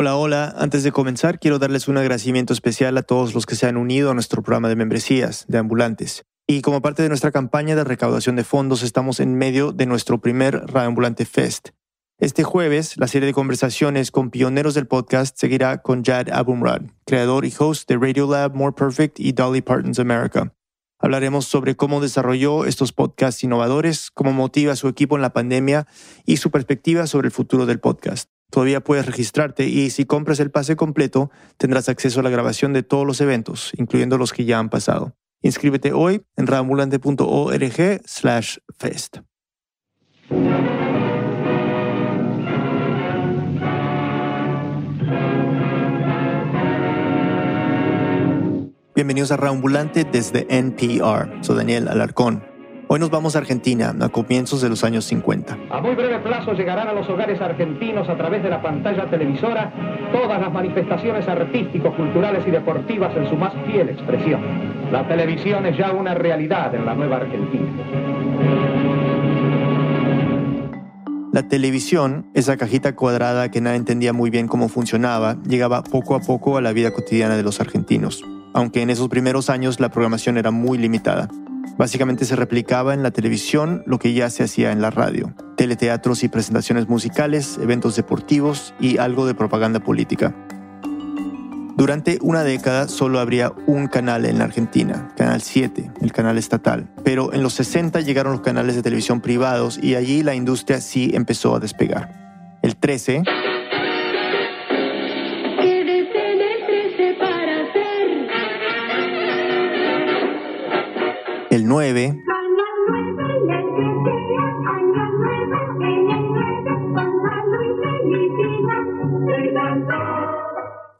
Hola, hola. Antes de comenzar, quiero darles un agradecimiento especial a todos los que se han unido a nuestro programa de membresías de ambulantes. Y como parte de nuestra campaña de recaudación de fondos, estamos en medio de nuestro primer Ambulante Fest. Este jueves, la serie de conversaciones con pioneros del podcast seguirá con Jad Abumrad, creador y host de Radio Lab More Perfect y Dolly Parton's America. Hablaremos sobre cómo desarrolló estos podcasts innovadores, cómo motiva a su equipo en la pandemia y su perspectiva sobre el futuro del podcast. Todavía puedes registrarte y si compras el pase completo, tendrás acceso a la grabación de todos los eventos, incluyendo los que ya han pasado. Inscríbete hoy en ramulante.org slash fest. Bienvenidos a Raambulante desde NPR. Soy Daniel Alarcón. Hoy nos vamos a Argentina a comienzos de los años 50. A muy breve plazo llegarán a los hogares argentinos a través de la pantalla televisora todas las manifestaciones artísticos, culturales y deportivas en su más fiel expresión. La televisión es ya una realidad en la nueva Argentina. La televisión, esa cajita cuadrada que nadie entendía muy bien cómo funcionaba, llegaba poco a poco a la vida cotidiana de los argentinos, aunque en esos primeros años la programación era muy limitada. Básicamente se replicaba en la televisión lo que ya se hacía en la radio, teleteatros y presentaciones musicales, eventos deportivos y algo de propaganda política. Durante una década solo habría un canal en la Argentina, Canal 7, el canal estatal. Pero en los 60 llegaron los canales de televisión privados y allí la industria sí empezó a despegar. El 13... el 9,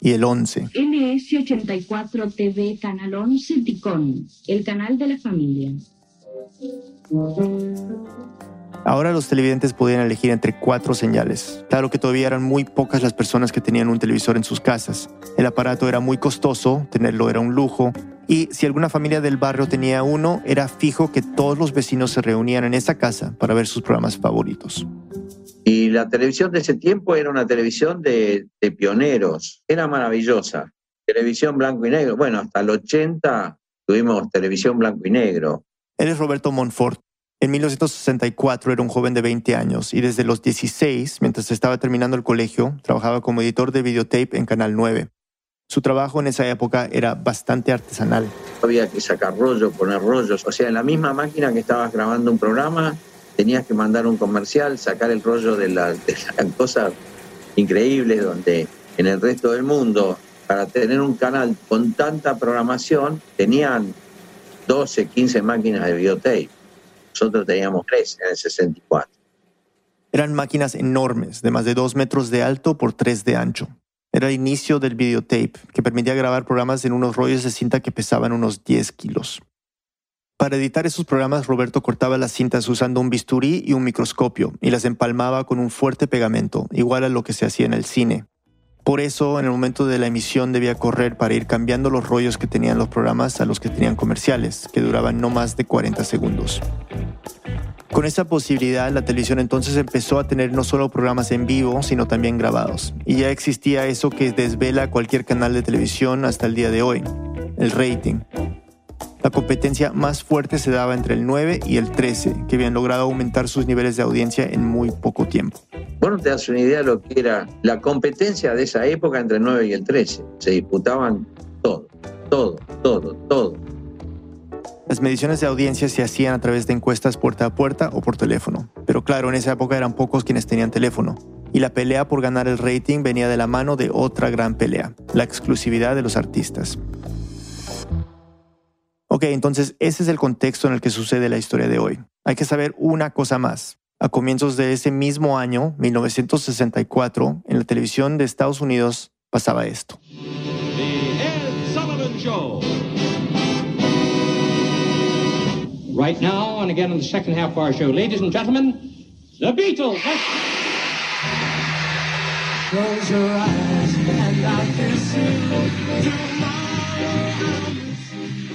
y el 11. NS84 TV, Canal 11, Ticón, el canal de la familia. Ahora los televidentes podían elegir entre cuatro señales. Claro que todavía eran muy pocas las personas que tenían un televisor en sus casas. El aparato era muy costoso, tenerlo era un lujo, y si alguna familia del barrio tenía uno, era fijo que todos los vecinos se reunían en esa casa para ver sus programas favoritos. Y la televisión de ese tiempo era una televisión de, pioneros, era maravillosa. Televisión blanco y negro. Bueno, hasta el 80 tuvimos televisión blanco y negro. Él es Roberto Monfort. En 1964 era un joven de 20 años y desde los 16, mientras estaba terminando el colegio, trabajaba como editor de videotape en Canal 9. Su trabajo en esa época era bastante artesanal. Había que sacar rollos, poner rollos. O sea, en la misma máquina que estabas grabando un programa, tenías que mandar un comercial, sacar el rollo de, las cosas increíbles donde en el resto del mundo, para tener un canal con tanta programación, tenían 12, 15 máquinas de videotape. Nosotros teníamos 3 en el 64. Eran máquinas enormes, de más de 2 metros de alto por 3 de ancho. Era el inicio del videotape, que permitía grabar programas en unos rollos de cinta que pesaban unos 10 kilos. Para editar esos programas, Roberto cortaba las cintas usando un bisturí y un microscopio y las empalmaba con un fuerte pegamento, igual a lo que se hacía en el cine. Por eso, en el momento de la emisión debía correr para ir cambiando los rollos que tenían los programas a los que tenían comerciales, que duraban no más de 40 segundos. Con esa posibilidad, la televisión entonces empezó a tener no solo programas en vivo, sino también grabados. Y ya existía eso que desvela cualquier canal de televisión hasta el día de hoy, el rating. La competencia más fuerte se daba entre el 9 y el 13, que habían logrado aumentar sus niveles de audiencia en muy poco tiempo. Bueno, te das una idea de lo que era la competencia de esa época entre el 9 y el 13. Se disputaban todo, todo, todo, todo. Las mediciones de audiencia se hacían a través de encuestas puerta a puerta o por teléfono. Pero claro, en esa época eran pocos quienes tenían teléfono. Y la pelea por ganar el rating venía de la mano de otra gran pelea, la exclusividad de los artistas. Ok, entonces ese es el contexto en el que sucede la historia de hoy. Hay que saber una cosa más. A comienzos de ese mismo año, 1964, en la televisión de Estados Unidos pasaba esto. Right now, and again in the second half of our show, ladies and gentlemen, the Beatles. Close your eyes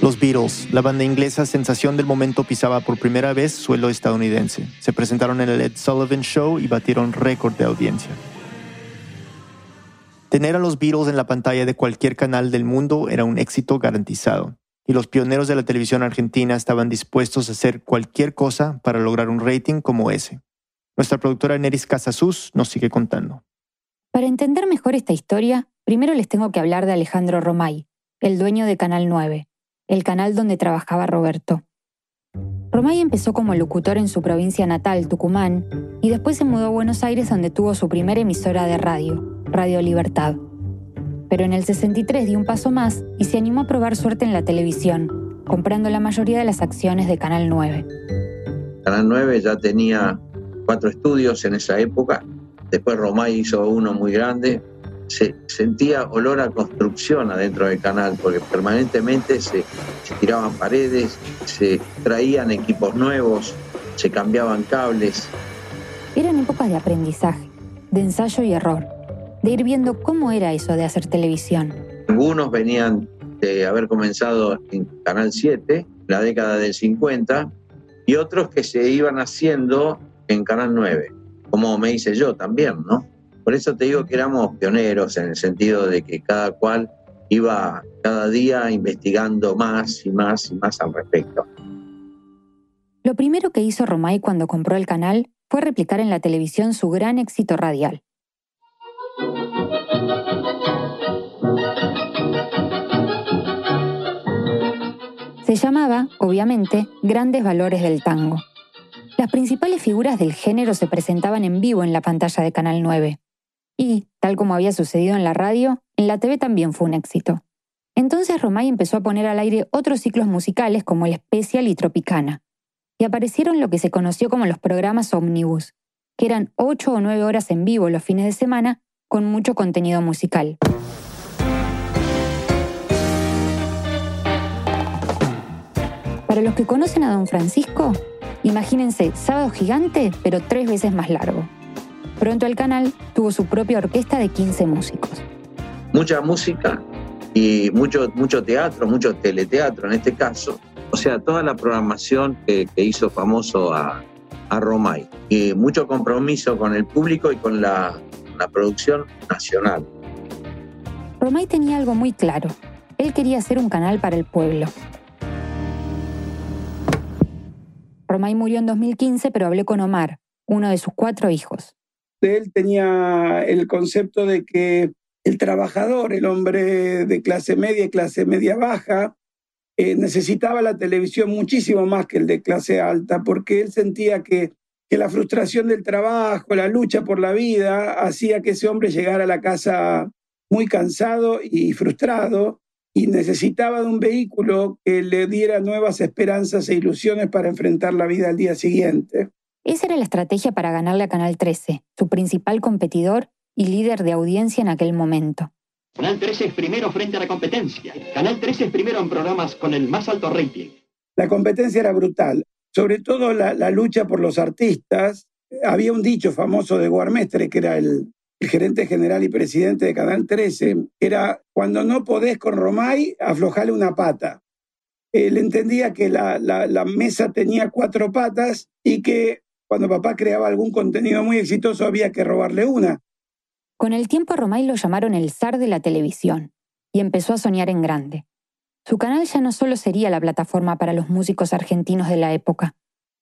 Los Beatles, la banda inglesa sensación del momento, pisaba por primera vez suelo estadounidense. Se presentaron en el Ed Sullivan Show y batieron récord de audiencia. Tener a los Beatles en la pantalla de cualquier canal del mundo era un éxito garantizado, y los pioneros de la televisión argentina estaban dispuestos a hacer cualquier cosa para lograr un rating como ese. Nuestra productora Neris Casasus nos sigue contando. Para entender mejor esta historia, primero les tengo que hablar de Alejandro Romay, el dueño de Canal 9, el canal donde trabajaba Roberto. Romay empezó como locutor en su provincia natal, Tucumán, y después se mudó a Buenos Aires donde tuvo su primera emisora de radio, Radio Libertad. Pero en el 63 dio un paso más y se animó a probar suerte en la televisión, comprando la mayoría de las acciones de Canal 9. Canal 9 ya tenía cuatro estudios en esa época. Después Romay hizo uno muy grande. Se sentía olor a construcción adentro del canal porque permanentemente se, se tiraban paredes, se traían equipos nuevos, se cambiaban cables. Eran épocas de aprendizaje, de ensayo y error, de ir viendo cómo era eso de hacer televisión. Algunos venían de haber comenzado en Canal 7, la década del 50, y otros que se iban haciendo en Canal 9, como me hice yo también, ¿no? Por eso te digo que éramos pioneros en el sentido de que cada cual iba cada día investigando más y más y más al respecto. Lo primero que hizo Romay cuando compró el canal fue replicar en la televisión su gran éxito radial. Se llamaba, obviamente, Grandes Valores del Tango. Las principales figuras del género se presentaban en vivo en la pantalla de Canal 9. Y, tal como había sucedido en la radio, en la TV también fue un éxito. Entonces Romay empezó a poner al aire otros ciclos musicales como el Especial y Tropicana. Y aparecieron lo que se conoció como los programas Omnibus, que eran 8 o 9 horas en vivo los fines de semana con mucho contenido musical. Para los que conocen a Don Francisco, Imagínense, sábado gigante, pero tres veces más largo. Pronto el canal tuvo su propia orquesta de 15 músicos. Mucha música y mucho, mucho teatro, mucho teleteatro en este caso. O sea, toda la programación que, hizo famoso a, a Romay. Y mucho compromiso con el público y con la, la producción nacional. Romay tenía algo muy claro. Él quería hacer un canal para el pueblo, Romay murió en 2015, pero hablé con Omar, uno de sus cuatro hijos. Él tenía el concepto de que el trabajador, el hombre de clase media y clase media baja, eh, necesitaba la televisión muchísimo más que el de clase alta, porque él sentía que, que la frustración del trabajo, la lucha por la vida, hacía que ese hombre llegara a la casa muy cansado y frustrado, y necesitaba de un vehículo que le diera nuevas esperanzas e ilusiones para enfrentar la vida al día siguiente. Esa era la estrategia para ganarle a Canal 13, su principal competidor y líder de audiencia en aquel momento. Canal 13 es primero frente a la competencia. Canal 13 es primero en programas con el más alto rating. La competencia era brutal, sobre todo la, la lucha por los artistas. Había un dicho famoso de Guarmestre, que era el, el gerente general y presidente de Canal 13, era cuando no podés con Romay, aflojale una pata. Él entendía que la, la, mesa tenía cuatro patas y que cuando papá creaba algún contenido muy exitoso había que robarle una. Con el tiempo Romay lo llamaron el zar de la televisión y empezó a soñar en grande. Su canal ya no solo sería la plataforma para los músicos argentinos de la época.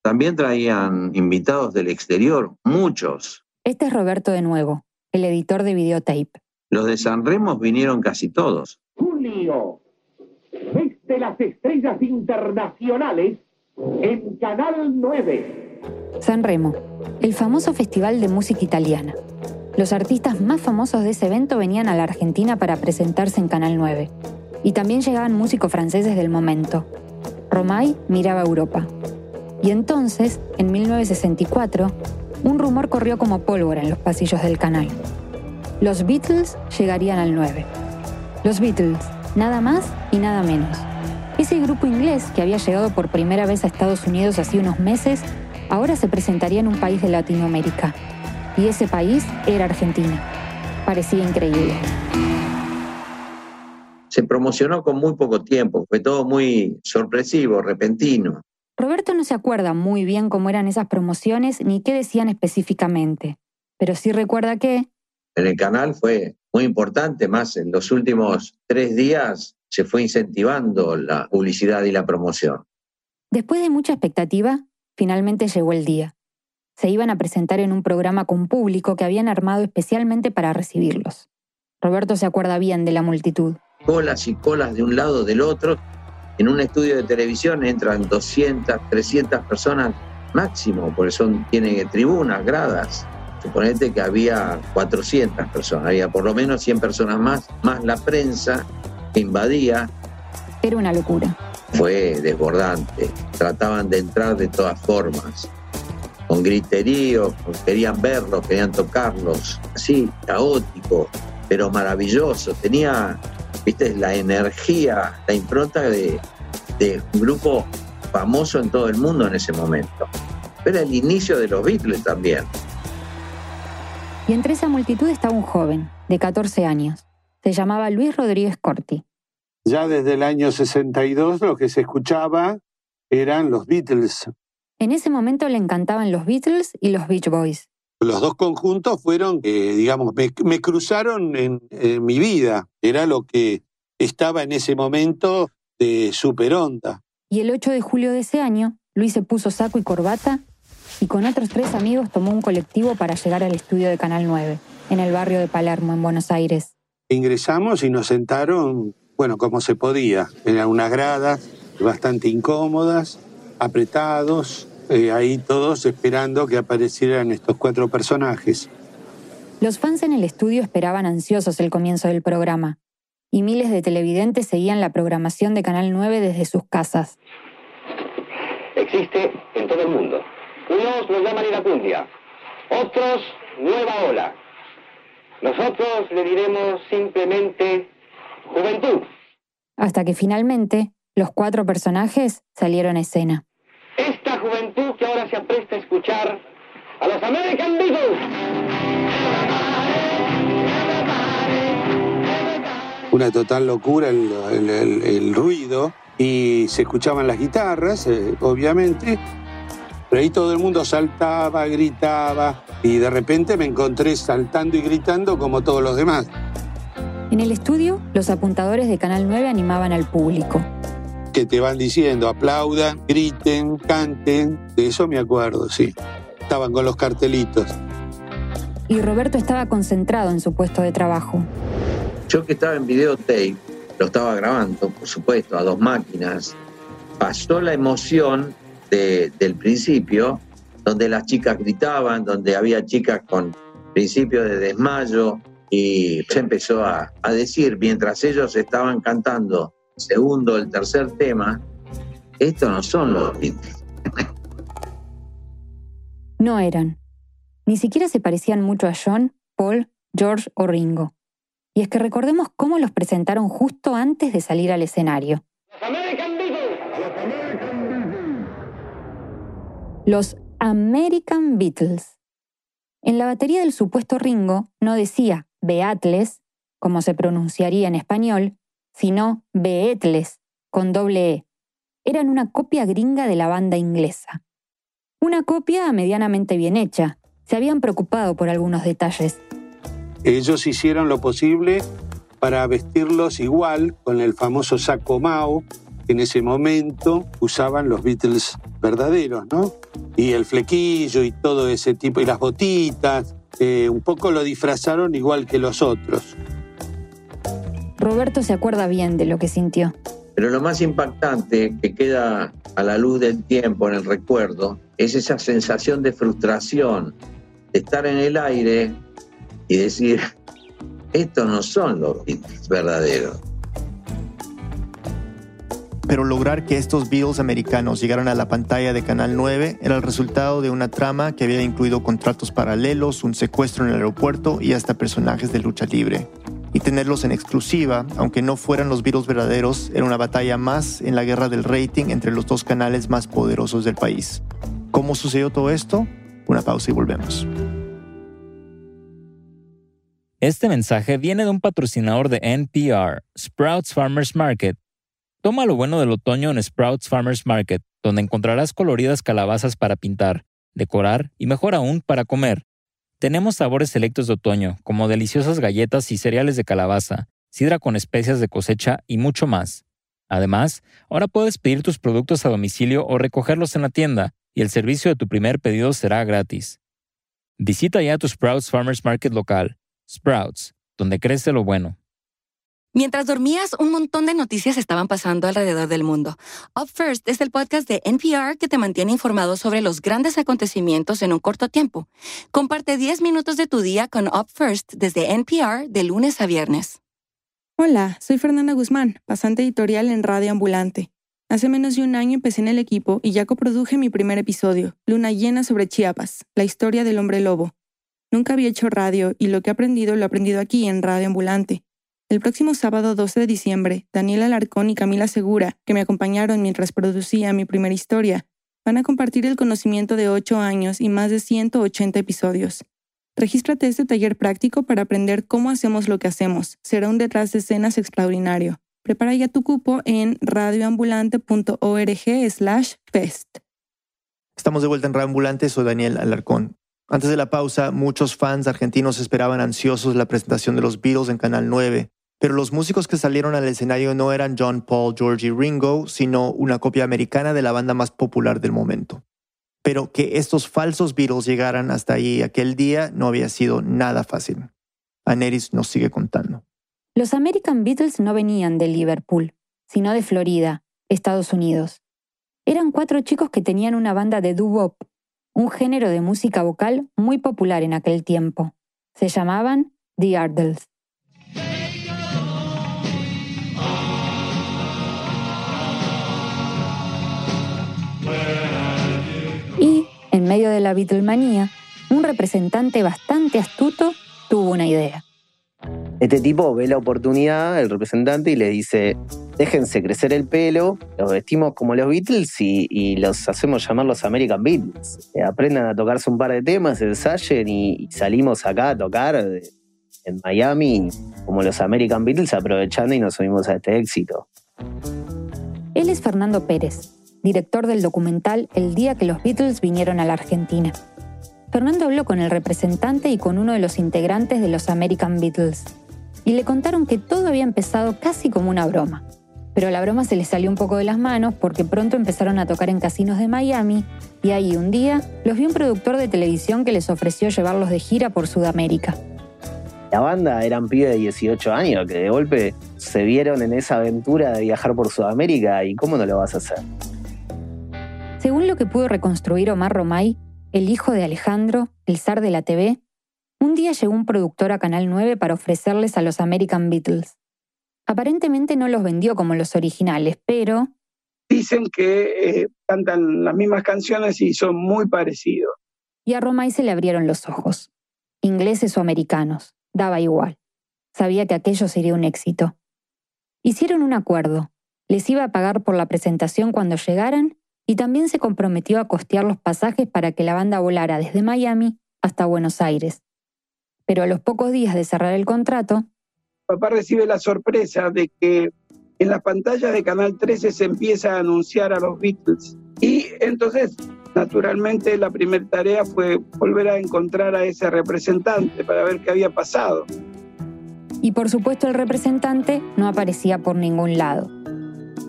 También traían invitados del exterior, muchos. Este es Roberto de nuevo, el editor de videotape. Los de San Remo vinieron casi todos. Julio, de las estrellas internacionales en Canal 9. San Remo, el famoso festival de música italiana. Los artistas más famosos de ese evento venían a la Argentina para presentarse en Canal 9. Y también llegaban músicos franceses del momento. Romay miraba a Europa. Y entonces, en 1964, un rumor corrió como pólvora en los pasillos del canal. Los Beatles llegarían al 9. Los Beatles, nada más y nada menos. Ese grupo inglés que había llegado por primera vez a Estados Unidos hace unos meses, ahora se presentaría en un país de Latinoamérica. Y ese país era Argentina. Parecía increíble. Se promocionó con muy poco tiempo, fue todo muy sorpresivo, repentino. Roberto no se acuerda muy bien cómo eran esas promociones ni qué decían específicamente, pero sí recuerda que... En el canal fue muy importante, más en los últimos tres días se fue incentivando la publicidad y la promoción. Después de mucha expectativa, finalmente llegó el día. Se iban a presentar en un programa con público que habían armado especialmente para recibirlos. Roberto se acuerda bien de la multitud. Colas y colas de un lado del otro. En un estudio de televisión entran 200, 300 personas máximo, porque son, tiene tribunas, gradas. Suponete que había 400 personas, había por lo menos 100 personas más, más la prensa que invadía. Era una locura. Fue desbordante. Trataban de entrar de todas formas, con griterío, querían verlos, querían tocarlos, así, caótico, pero maravilloso. Tenía, viste, la energía, la impronta de, de un grupo famoso en todo el mundo en ese momento. Era el inicio de los Beatles también. Y entre esa multitud estaba un joven, de 14 años. Se llamaba Luis Rodríguez Corti. Ya desde el año 62 lo que se escuchaba eran los Beatles. En ese momento le encantaban los Beatles y los Beach Boys. Los dos conjuntos fueron, eh, digamos, me, cruzaron en, mi vida. Era lo que estaba en ese momento de super onda. Y el 8 de julio de ese año, Luis se puso saco y corbata y con otros tres amigos tomó un colectivo para llegar al estudio de Canal 9, en el barrio de Palermo, en Buenos Aires. Ingresamos y nos sentaron, bueno, como se podía, en unas gradas bastante incómodas, apretados, eh, ahí todos esperando que aparecieran estos cuatro personajes. Los fans en el estudio esperaban ansiosos el comienzo del programa, y miles de televidentes seguían la programación de Canal 9 desde sus casas. Existe en todo el mundo unos lo llaman iracundia, otros nueva ola. Nosotros le diremos simplemente juventud. Hasta que finalmente los cuatro personajes salieron a escena. Esta juventud que ahora se apresta a escuchar a los American Beatles. Una total locura el, ruido y se escuchaban las guitarras, eh, obviamente, pero ahí todo el mundo saltaba, gritaba y de repente me encontré saltando y gritando como todos los demás. En el estudio, los apuntadores de Canal 9 animaban al público. Que te van diciendo, aplaudan, griten, canten. De eso me acuerdo, sí. Estaban con los cartelitos. Y Roberto estaba concentrado en su puesto de trabajo. Yo que estaba en videotape, lo estaba grabando, por supuesto, a dos máquinas. Pasó la emoción del principio, donde las chicas gritaban, donde había chicas con principio de desmayo, y se empezó a, a decir, mientras ellos estaban cantando el segundo, el tercer tema, estos no son los Beatles. No eran. Ni siquiera se parecían mucho a John, Paul, George o Ringo. Y es que recordemos cómo los presentaron justo antes de salir al escenario. Los American Beatles. En la batería del supuesto Ringo no decía Beatles, como se pronunciaría en español, sino Beatles, con doble E. Eran una copia gringa de la banda inglesa. Una copia medianamente bien hecha. Se habían preocupado por algunos detalles. Ellos hicieron lo posible para vestirlos igual, con el famoso saco Mao, en ese momento usaban los Beatles verdaderos, ¿no? Y el flequillo y todo ese tipo, y las botitas, eh, un poco lo disfrazaron igual que los otros. Roberto se acuerda bien de lo que sintió. Pero lo más impactante que queda a la luz del tiempo en el recuerdo es esa sensación de frustración, de estar en el aire y decir, estos no son los verdaderos pero lograr que estos Beatles americanos llegaran a la pantalla de Canal 9 era el resultado de una trama que había incluido contratos paralelos, un secuestro en el aeropuerto y hasta personajes de lucha libre. Y tenerlos en exclusiva, aunque no fueran los Beatles verdaderos, era una batalla más en la guerra del rating entre los dos canales más poderosos del país. ¿Cómo sucedió todo esto? Una pausa y volvemos. Este mensaje viene de un patrocinador de NPR, Sprouts Farmers Market Toma lo bueno del otoño en Sprouts Farmers Market, donde encontrarás coloridas calabazas para pintar, decorar y mejor aún para comer. tenemos sabores selectos de otoño, como deliciosas galletas y cereales de calabaza, sidra con especias de cosecha y mucho más. Además, ahora puedes pedir tus productos a domicilio o recogerlos en la tienda, y el servicio de tu primer pedido será gratis. Visita ya tu Sprouts Farmers Market local. Sprouts, donde crece lo bueno. Mientras dormías, un montón de noticias estaban pasando alrededor del mundo. Up First es el podcast de NPR que te mantiene informado sobre los grandes acontecimientos en un corto tiempo. Comparte 10 minutos de tu día con Up First desde NPR de lunes a viernes. Hola, soy Fernanda Guzmán, pasante editorial en Radio Ambulante. Hace menos de un año empecé en el equipo y ya coproduje mi primer episodio, Luna Llena sobre Chiapas, la historia del hombre lobo. Nunca había hecho radio y lo que he aprendido lo he aprendido aquí en Radio Ambulante. El próximo sábado 12 de diciembre, Daniela Alarcón y Camila Segura, que me acompañaron mientras producía mi primera historia, van a compartir el conocimiento de 8 años y más de 180 episodios. Regístrate este taller práctico para aprender cómo hacemos lo que hacemos. Será un detrás de escenas extraordinario. Prepara ya tu cupo en radioambulante.org slash fest. Estamos de vuelta en Radio Ambulante, soy Daniel Alarcón. Antes de la pausa, muchos fans argentinos esperaban ansiosos la presentación de los Beatles en Canal 9, pero los músicos que salieron al escenario no eran John, Paul, George y Ringo, sino una copia americana de la banda más popular del momento. Pero que estos falsos Beatles llegaran hasta ahí aquel día no había sido nada fácil. Aneris nos sigue contando. Los American Beatles no venían de Liverpool, sino de Florida, Estados Unidos. Eran cuatro chicos que tenían una banda de doo-wop un género de música vocal muy popular en aquel tiempo. Se llamaban The Ardles. Y, en medio de la Beatlemanía, un representante bastante astuto tuvo una idea. Este tipo ve la oportunidad, el representante, y le dice, déjense crecer el pelo, los vestimos como los Beatles y, los hacemos llamar los American Beatles. Eh, aprendan a tocarse un par de temas, ensayen y, salimos acá a tocar en Miami como los American Beatles aprovechando y nos subimos a este éxito. Él es Fernando Pérez, director del documental El día que los Beatles vinieron a la Argentina. Fernando habló con el representante y con uno de los integrantes de los American Beatles y le contaron que todo había empezado casi como una broma. Pero la broma se les salió un poco de las manos porque pronto empezaron a tocar en casinos de Miami y ahí un día los vio un productor de televisión que les ofreció llevarlos de gira por Sudamérica. La banda eran pibes de 18 años que de golpe se vieron en esa aventura de viajar por Sudamérica y cómo no lo vas a hacer. Según lo que pudo reconstruir Omar Romay, el hijo de Alejandro, el zar de la TV, un día llegó un productor a Canal 9 para ofrecerles a los American Beatles. Aparentemente no los vendió como los originales, pero... Dicen que eh, cantan las mismas canciones y son muy parecidos. Y a Romay se le abrieron los ojos. Ingleses o americanos, daba igual. Sabía que aquello sería un éxito. Hicieron un acuerdo. Les iba a pagar por la presentación cuando llegaran y también se comprometió a costear los pasajes para que la banda volara desde Miami hasta Buenos Aires pero a los pocos días de cerrar el contrato, papá recibe la sorpresa de que en las pantallas de Canal 13 se empieza a anunciar a los Beatles. Y entonces, naturalmente, la primera tarea fue volver a encontrar a ese representante para ver qué había pasado. Y por supuesto el representante no aparecía por ningún lado.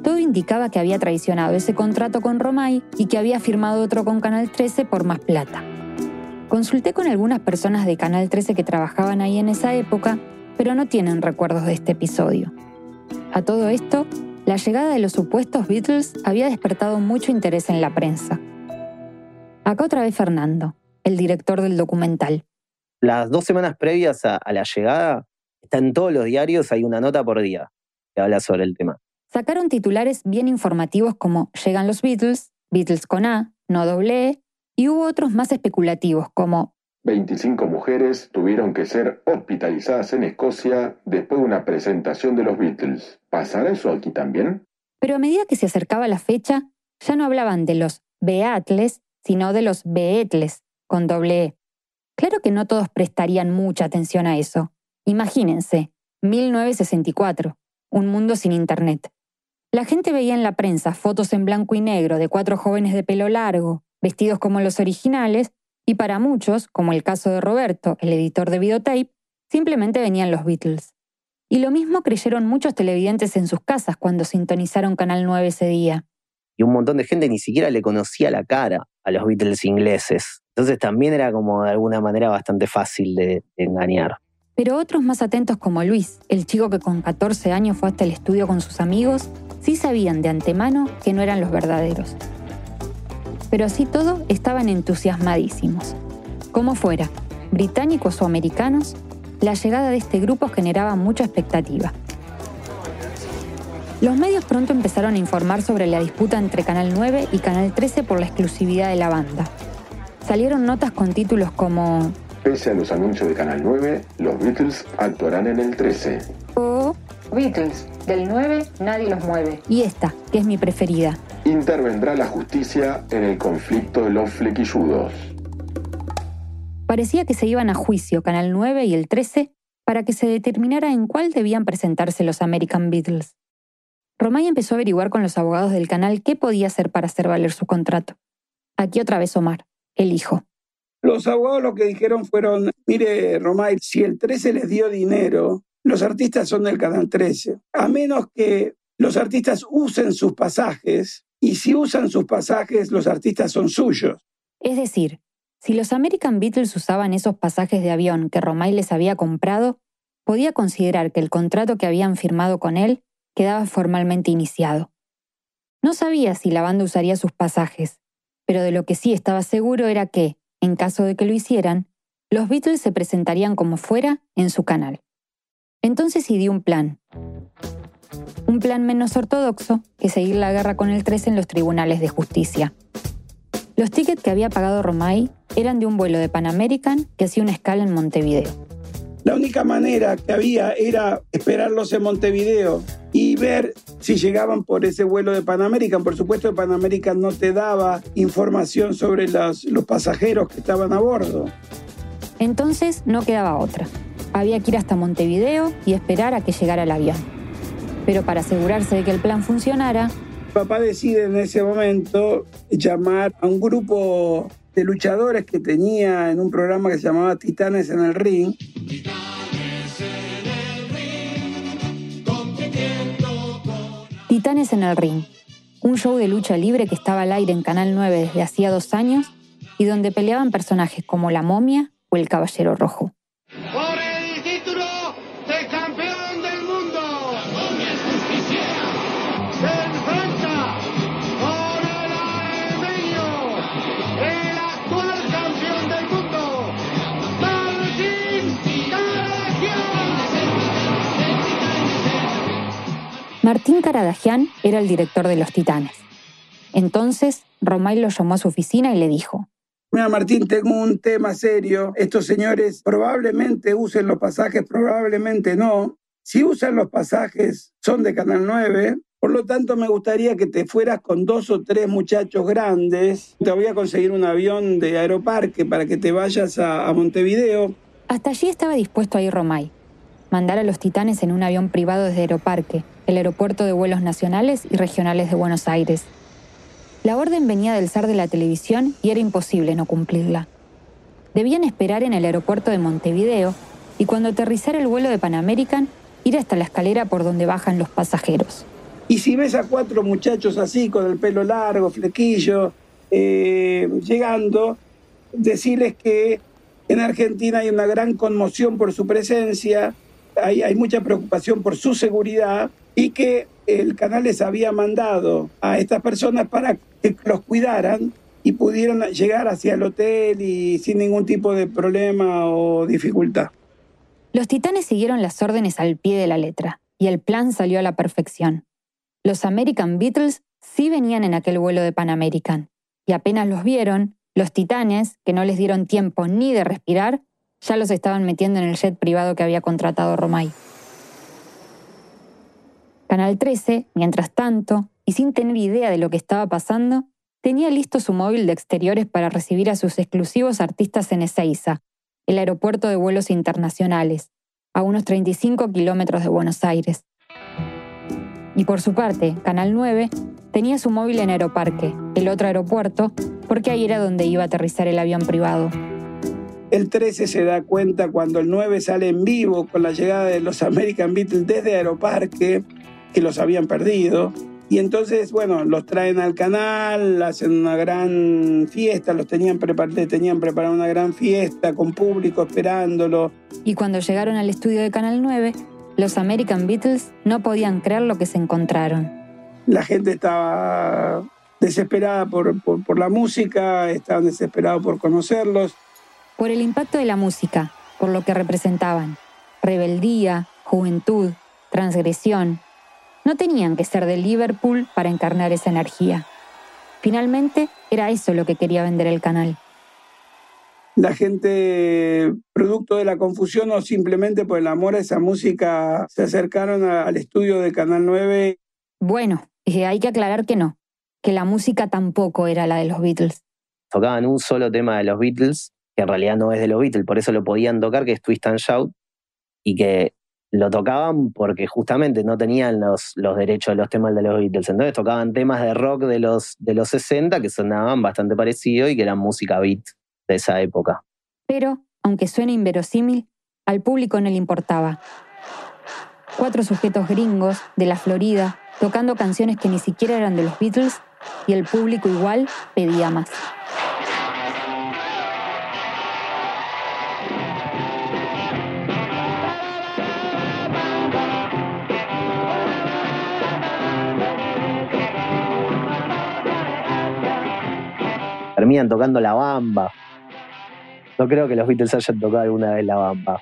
Todo indicaba que había traicionado ese contrato con Romay y que había firmado otro con Canal 13 por más plata. Consulté con algunas personas de Canal 13 que trabajaban ahí en esa época, pero no tienen recuerdos de este episodio. A todo esto, la llegada de los supuestos Beatles había despertado mucho interés en la prensa. Acá otra vez Fernando, el director del documental. Las dos semanas previas a, la llegada, está en todos los diarios, hay una nota por día que habla sobre el tema. Sacaron titulares bien informativos como Llegan los Beatles, Beatles con A, no doble E y hubo otros más especulativos, como 25 mujeres tuvieron que ser hospitalizadas en Escocia después de una presentación de los Beatles. ¿Pasará eso aquí también? Pero a medida que se acercaba la fecha, ya no hablaban de los Beatles, sino de los Beatles, con doble E. Claro que no todos prestarían mucha atención a eso. Imagínense, 1964, un mundo sin Internet. La gente veía en la prensa fotos en blanco y negro de cuatro jóvenes de pelo largo, vestidos como los originales, Y para muchos, como el caso de Roberto, el editor de videotape, simplemente venían los Beatles. Y lo mismo creyeron muchos televidentes en sus casas cuando sintonizaron Canal 9 ese día. Y un montón de gente ni siquiera le conocía la cara a los Beatles ingleses. Entonces también era como de alguna manera bastante fácil de, de engañar. Pero otros más atentos como Luis, el chico que con 14 años fue hasta el estudio con sus amigos, sí sabían de antemano que no eran los verdaderos. Pero así todo estaban entusiasmadísimos. Como fuera, británicos o americanos, la llegada de este grupo generaba mucha expectativa. Los medios pronto empezaron a informar sobre la disputa entre Canal 9 y Canal 13 por la exclusividad de la banda. Salieron notas con títulos como Pese a los anuncios de Canal 9, los Beatles actuarán en el 13. O Beatles, del 9 nadie los mueve. Y esta, que es mi preferida. Intervendrá la justicia en el conflicto de los flequilludos. Parecía que se iban a juicio Canal 9 y el 13 para que se determinara en cuál debían presentarse los American Beatles. Romay empezó a averiguar con los abogados del canal qué podía hacer para hacer valer su contrato. Aquí otra vez Omar, el hijo. Los abogados lo que dijeron fueron, mire Romay, si el 13 les dio dinero, los artistas son del Canal 13, a menos que los artistas usen sus pasajes, y si usan sus pasajes, los artistas son suyos. Es decir, si los American Beatles usaban esos pasajes de avión que Romay les había comprado, podía considerar que el contrato que habían firmado con él quedaba formalmente iniciado. No sabía si la banda usaría sus pasajes, pero de lo que sí estaba seguro era que, en caso de que lo hicieran, los Beatles se presentarían como fuera en su canal. Entonces ideó un plan. Un plan menos ortodoxo que seguir la guerra con el 13 en los tribunales de justicia. Los tickets que había pagado Romay eran de un vuelo de Pan American que hacía una escala en Montevideo. La única manera que había era esperarlos en Montevideo y ver si llegaban por ese vuelo de Pan American. Por supuesto, Pan American no te daba información sobre los, los pasajeros que estaban a bordo. Entonces no quedaba otra. Había que ir hasta Montevideo y esperar a que llegara el avión. Pero para asegurarse de que el plan funcionara, papá decide en ese momento llamar a un grupo de luchadores que tenía en un programa que se llamaba Titanes en el Ring. Titanes en el Ring, un show de lucha libre que estaba al aire en Canal 9 desde hacía dos años y donde peleaban personajes como la momia o el caballero rojo. Martín Karadagian era el director de Los Titanes. Entonces, Romay lo llamó a su oficina y le dijo, Mira, Martín, tengo un tema serio. Estos señores probablemente usen los pasajes, probablemente no. Si usan los pasajes, son de Canal 9. Por lo tanto, me gustaría que te fueras con dos o tres muchachos grandes. Te voy a conseguir un avión de Aeroparque para que te vayas a, a Montevideo. Hasta allí estaba dispuesto a ir Romay. Mandar a los titanes en un avión privado desde Aeroparque, el aeropuerto de vuelos nacionales y regionales de Buenos Aires. La orden venía del zar de la televisión y era imposible no cumplirla. Debían esperar en el aeropuerto de Montevideo y cuando aterrizara el vuelo de Pan American, ir hasta la escalera por donde bajan los pasajeros. Y si ves a cuatro muchachos así, con el pelo largo, flequillo, eh, llegando, decirles que en Argentina hay una gran conmoción por su presencia, hay, mucha preocupación por su seguridad y que el canal les había mandado a estas personas para que los cuidaran y pudieran llegar hacia el hotel y sin ningún tipo de problema o dificultad. Los titanes siguieron las órdenes al pie de la letra y el plan salió a la perfección. Los American Beatles sí venían en aquel vuelo de Pan American y apenas los vieron, los titanes, que no les dieron tiempo ni de respirar, ya los estaban metiendo en el jet privado que había contratado Romay. Canal 13, mientras tanto, y sin tener idea de lo que estaba pasando, tenía listo su móvil de exteriores para recibir a sus exclusivos artistas en Ezeiza, el aeropuerto de vuelos internacionales, a unos 35 kilómetros de Buenos Aires. Y por su parte, Canal 9 Tenía su móvil en Aeroparque, el otro aeropuerto, porque ahí era donde iba a aterrizar el avión privado. El 13 se da cuenta cuando el 9 sale en vivo con la llegada de los American Beatles desde Aeroparque, que los habían perdido. Y entonces, bueno, los traen al canal, hacen una gran fiesta, los tenían, tenían preparado una gran fiesta con público esperándolo. Y cuando llegaron al estudio de Canal 9, los American Beatles no podían creer lo que se encontraron. La gente estaba desesperada por, por, por la música, estaban desesperados por conocerlos. Por el impacto de la música, por lo que representaban. Rebeldía, juventud, transgresión, no tenían que ser de Liverpool para encarnar esa energía. Finalmente, era eso lo que quería vender el canal. La gente, producto de la confusión o simplemente por el amor a esa música, se acercaron al estudio de Canal 9. Bueno, hay que aclarar que no, que la música tampoco era la de los Beatles. Tocaban un solo tema de los Beatles, que en realidad no es de los Beatles, por eso lo podían tocar, que es Twist and Shout, y que lo tocaban porque justamente no tenían los, los derechos de los temas de los Beatles. Entonces tocaban temas de rock de los, de los 60 que sonaban bastante parecidos y que eran música beat de esa época. Pero, aunque suene inverosímil, al público no le importaba. Cuatro sujetos gringos de la Florida tocando canciones que ni siquiera eran de los Beatles y el público igual pedía más. Terminan tocando la bamba. No creo que los Beatles hayan tocado alguna vez la bamba.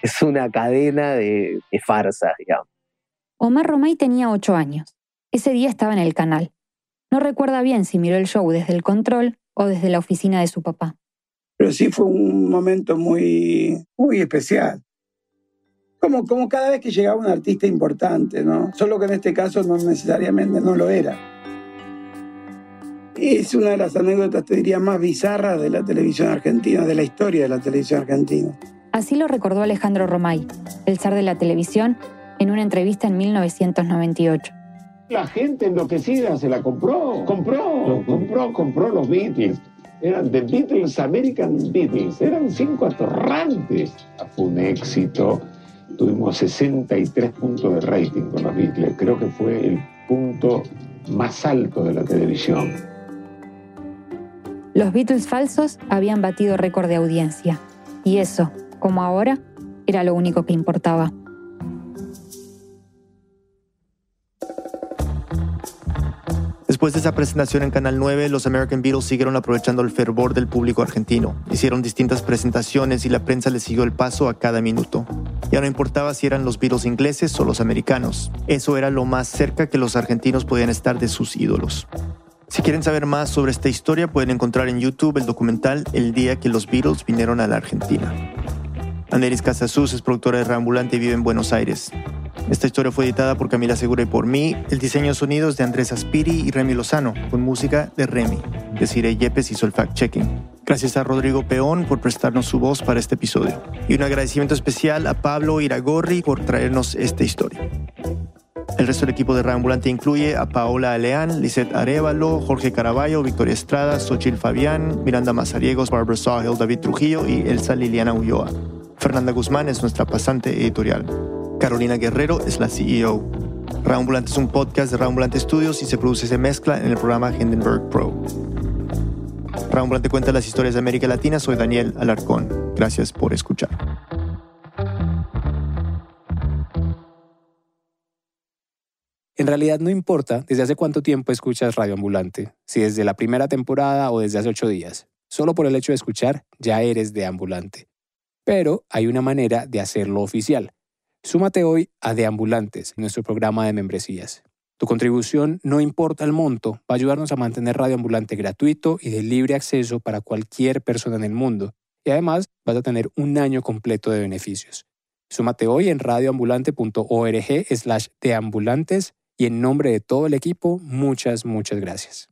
Es una cadena de, de farsas, digamos. Omar Romay tenía ocho años. Ese día estaba en el canal. No recuerda bien si miró el show desde el control o desde la oficina de su papá. Pero sí fue un momento muy, muy especial. Como, como cada vez que llegaba un artista importante, ¿no? Solo que en este caso no necesariamente no lo era. Es una de las anécdotas, te diría, más bizarras de la televisión argentina, de la historia de la televisión argentina. Así lo recordó Alejandro Romay, el zar de la televisión, en una entrevista en 1998. La gente enloquecida se la compró, compró, compró, compró los Beatles. Eran The Beatles, American Beatles. Eran cinco atorrantes. Fue un éxito. Tuvimos 63 puntos de rating con los Beatles. Creo que fue el punto más alto de la televisión. Los Beatles falsos habían batido récord de audiencia, y eso, como ahora, era lo único que importaba. Después de esa presentación en Canal 9, los American Beatles siguieron aprovechando el fervor del público argentino. Hicieron distintas presentaciones y la prensa les siguió el paso a cada minuto. Ya no importaba si eran los Beatles ingleses o los americanos. Eso era lo más cerca que los argentinos podían estar de sus ídolos. Si quieren saber más sobre esta historia, pueden encontrar en YouTube el documental El día que los Beatles vinieron a la Argentina. Aneris Casasus es productora de Reambulante y vive en Buenos Aires. Esta historia fue editada por Camila Segura y por mí. El diseño de sonidos de Andrés Aspiri y Remy Lozano, con música de Remy. Desiree Yepes hizo el fact-checking. Gracias a Rodrigo Peón por prestarnos su voz para este episodio. Y un agradecimiento especial a Pablo Iragorri por traernos esta historia. El resto del equipo de Reambulante incluye a Paola Aleán, Lisette Arevalo, Jorge Caraballo, Victoria Estrada, Xochil Fabián, Miranda Mazariegos, Barbara Sahel, David Trujillo y Elsa Liliana Ulloa. Fernanda Guzmán es nuestra pasante editorial. Carolina Guerrero es la CEO. Reambulante es un podcast de Reambulante Studios y se produce y se mezcla en el programa Hindenburg Pro. Reambulante cuenta las historias de América Latina. Soy Daniel Alarcón. Gracias por escuchar. En realidad no importa desde hace cuánto tiempo escuchas Radio Ambulante, si desde la primera temporada o desde hace ocho días. Solo por el hecho de escuchar ya eres de Ambulante. Pero hay una manera de hacerlo oficial. Súmate hoy a De Ambulantes, nuestro programa de membresías. Tu contribución, no importa el monto, va a ayudarnos a mantener Radio Ambulante gratuito y de libre acceso para cualquier persona en el mundo. Y además vas a tener un año completo de beneficios. Súmate hoy en radioambulante.org slash deambulantes y en nombre de todo el equipo, muchas, muchas gracias.